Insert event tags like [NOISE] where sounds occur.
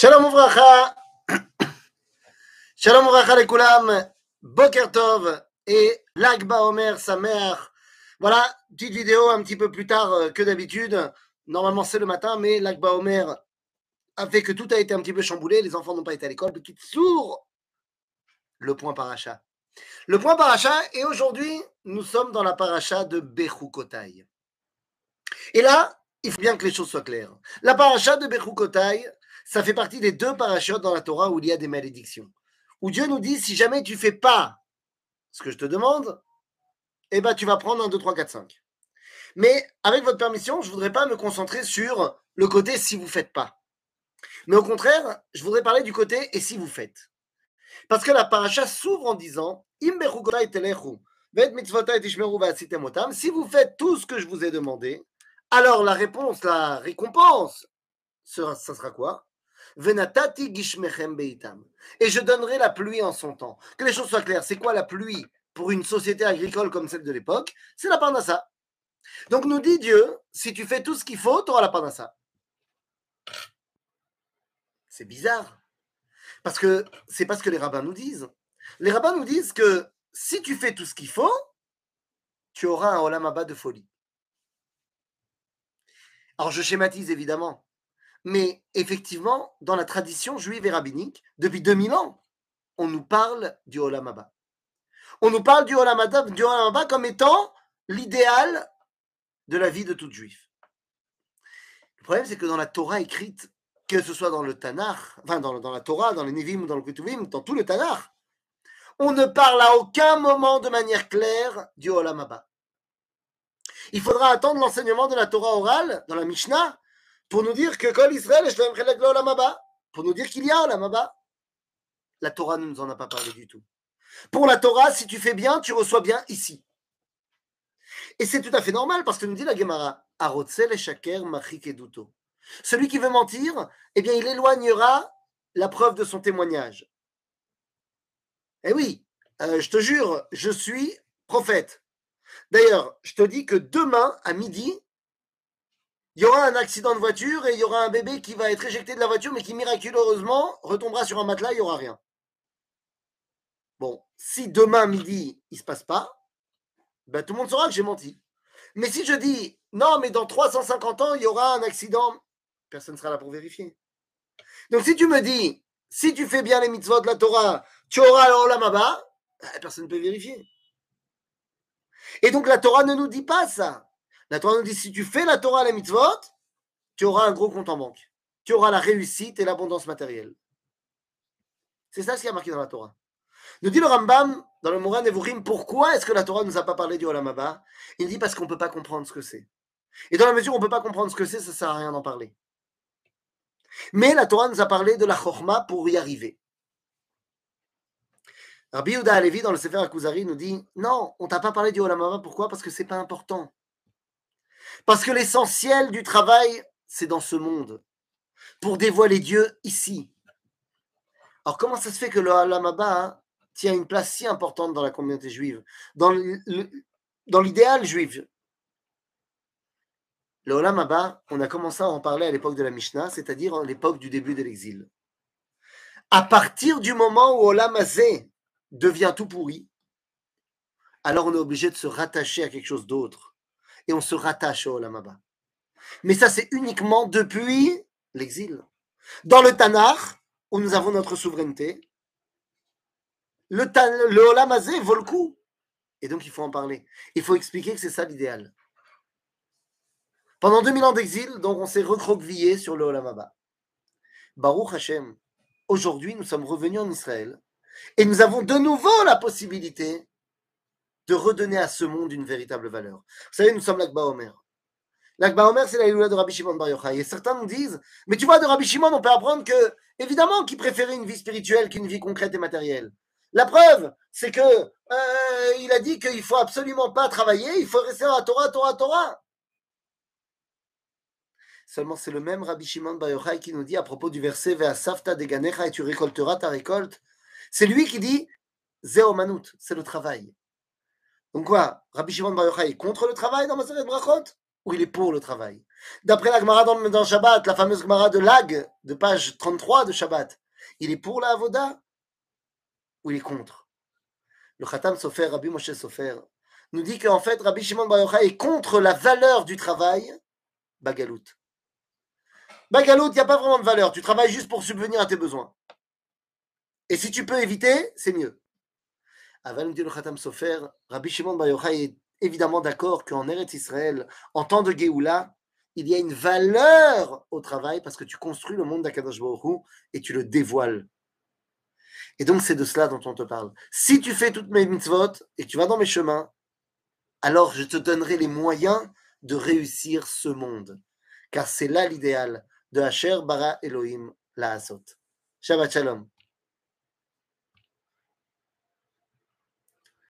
Shalom Ouvracha [COUGHS] Shalom Ouvracha les Koulam Boker Tov et Lagba Omer, sa mère. Voilà, petite vidéo un petit peu plus tard euh, que d'habitude. Normalement c'est le matin, mais Lagba Omer a fait que tout a été un petit peu chamboulé. Les enfants n'ont pas été à l'école. Petit sourd Le point paracha. Le point paracha, et aujourd'hui, nous sommes dans la paracha de Bechukotai. Et là, il faut bien que les choses soient claires. La paracha de Bechukotai, ça fait partie des deux parachutes dans la Torah où il y a des malédictions. Où Dieu nous dit si jamais tu fais pas ce que je te demande, eh ben tu vas prendre un 2, 3, 4, 5. Mais avec votre permission, je ne voudrais pas me concentrer sur le côté si vous faites pas. Mais au contraire, je voudrais parler du côté et si vous faites. Parce que la paracha s'ouvre en disant si vous faites tout ce que je vous ai demandé, alors la réponse, la récompense, ça sera quoi? Venatati gishmechem beitam. Et je donnerai la pluie en son temps. Que les choses soient claires, c'est quoi la pluie pour une société agricole comme celle de l'époque? C'est la parnassa. Donc nous dit Dieu, si tu fais tout ce qu'il faut, tu auras la parnassa. C'est bizarre. Parce que c'est pas ce que les rabbins nous disent. Les rabbins nous disent que si tu fais tout ce qu'il faut, tu auras un olamaba de folie. Alors je schématise évidemment. Mais effectivement, dans la tradition juive et rabbinique, depuis 2000 ans, on nous parle du Olam. On nous parle du Olam Abba, du Olam Abba comme étant l'idéal de la vie de tout juif. Le problème, c'est que dans la Torah écrite, que ce soit dans le Tanakh, enfin dans, la Torah, dans les Nevim, dans le Ketuvim, dans tout le Tanakh, on ne parle à aucun moment de manière claire du Olam Abba. Il faudra attendre l'enseignement de la Torah orale, dans la Mishnah, pour nous dire que Kol Israël pour nous dire qu'il y a Olamaba. La Torah ne nous en a pas parlé du tout. Pour la Torah, si tu fais bien, tu reçois bien ici. Et c'est tout à fait normal parce que nous dit la Gemara, Arotzel shaker eduto. Celui qui veut mentir, eh bien, il éloignera la preuve de son témoignage. Eh oui, euh, je te jure, je suis prophète. D'ailleurs, je te dis que demain, à midi, il y aura un accident de voiture et il y aura un bébé qui va être éjecté de la voiture, mais qui miraculeusement retombera sur un matelas, il n'y aura rien. Bon, si demain midi, il ne se passe pas, ben, tout le monde saura que j'ai menti. Mais si je dis, non, mais dans 350 ans, il y aura un accident, personne ne sera là pour vérifier. Donc si tu me dis, si tu fais bien les mitzvot de la Torah, tu auras l'olamaba, ben, personne ne peut vérifier. Et donc la Torah ne nous dit pas ça. La Torah nous dit si tu fais la Torah à la mitzvot, tu auras un gros compte en banque. Tu auras la réussite et l'abondance matérielle. C'est ça ce qui a marqué dans la Torah. Nous dit le Rambam dans le Moran Nevurim pourquoi est-ce que la Torah ne nous a pas parlé du Olam Abba Il dit parce qu'on ne peut pas comprendre ce que c'est. Et dans la mesure où on ne peut pas comprendre ce que c'est, ça ne sert à rien d'en parler. Mais la Torah nous a parlé de la Chorma pour y arriver. Rabbi Yehuda Alevi dans le Sefer Akuzari nous dit non, on t'a pas parlé du Olam Abba. Pourquoi? Parce que c'est pas important. Parce que l'essentiel du travail, c'est dans ce monde, pour dévoiler Dieu ici. Alors comment ça se fait que le Halamaba hein, tient une place si importante dans la communauté juive, dans l'idéal juif? Le Olam on a commencé à en parler à l'époque de la Mishnah, c'est-à-dire à l'époque du début de l'exil. À partir du moment où Olam devient tout pourri, alors on est obligé de se rattacher à quelque chose d'autre et on se rattache au Olam Mais ça, c'est uniquement depuis l'exil. Dans le Tanakh, où nous avons notre souveraineté, le, le Olam vaut le coup. Et donc, il faut en parler. Il faut expliquer que c'est ça l'idéal. Pendant 2000 ans d'exil, donc, on s'est recroquevillé sur le Olam Baruch Hashem, aujourd'hui, nous sommes revenus en Israël et nous avons de nouveau la possibilité de redonner à ce monde une véritable valeur. Vous savez, nous sommes l'Akba Omer. L'Akba Omer, c'est la loi de Rabbi Shimon Bar Yochai. Et certains nous disent, mais tu vois, de Rabbi Shimon, on peut apprendre que, évidemment, qu'il préférait une vie spirituelle qu'une vie concrète et matérielle. La preuve, c'est que euh, il a dit qu'il faut absolument pas travailler, il faut rester à Torah, Torah, Torah. Seulement, c'est le même Rabbi Shimon Bar Yochai qui nous dit à propos du verset Ve'asafta de Ganecha et tu récolteras ta récolte. C'est lui qui dit Zeo Manut, c'est le travail. Donc quoi Rabbi Shimon Bar Yochai est contre le travail dans Maseret Brachot ou il est pour le travail? D'après la Gemara dans, Shabbat, la fameuse Gemara de Lag, de page 33 de Shabbat, il est pour la Avoda ou il est contre? Le Khatam Sofer, Rabbi Moshe Sofer, nous dit qu'en fait, Rabbi Shimon Bar Yochai est contre la valeur du travail, Bagalout. Bagalout, il n'y a pas vraiment de valeur. Tu travailles juste pour subvenir à tes besoins. Et si tu peux éviter, c'est mieux. Dit le Khatam Sofer, Rabbi Shimon Bar est évidemment d'accord qu'en Eretz Israël, en temps de Géoula, il y a une valeur au travail parce que tu construis le monde d'Akadosh et tu le dévoiles. Et donc, c'est de cela dont on te parle. Si tu fais toutes mes mitzvot et tu vas dans mes chemins, alors je te donnerai les moyens de réussir ce monde. Car c'est là l'idéal de Asher Bara Elohim la Shabbat Shalom.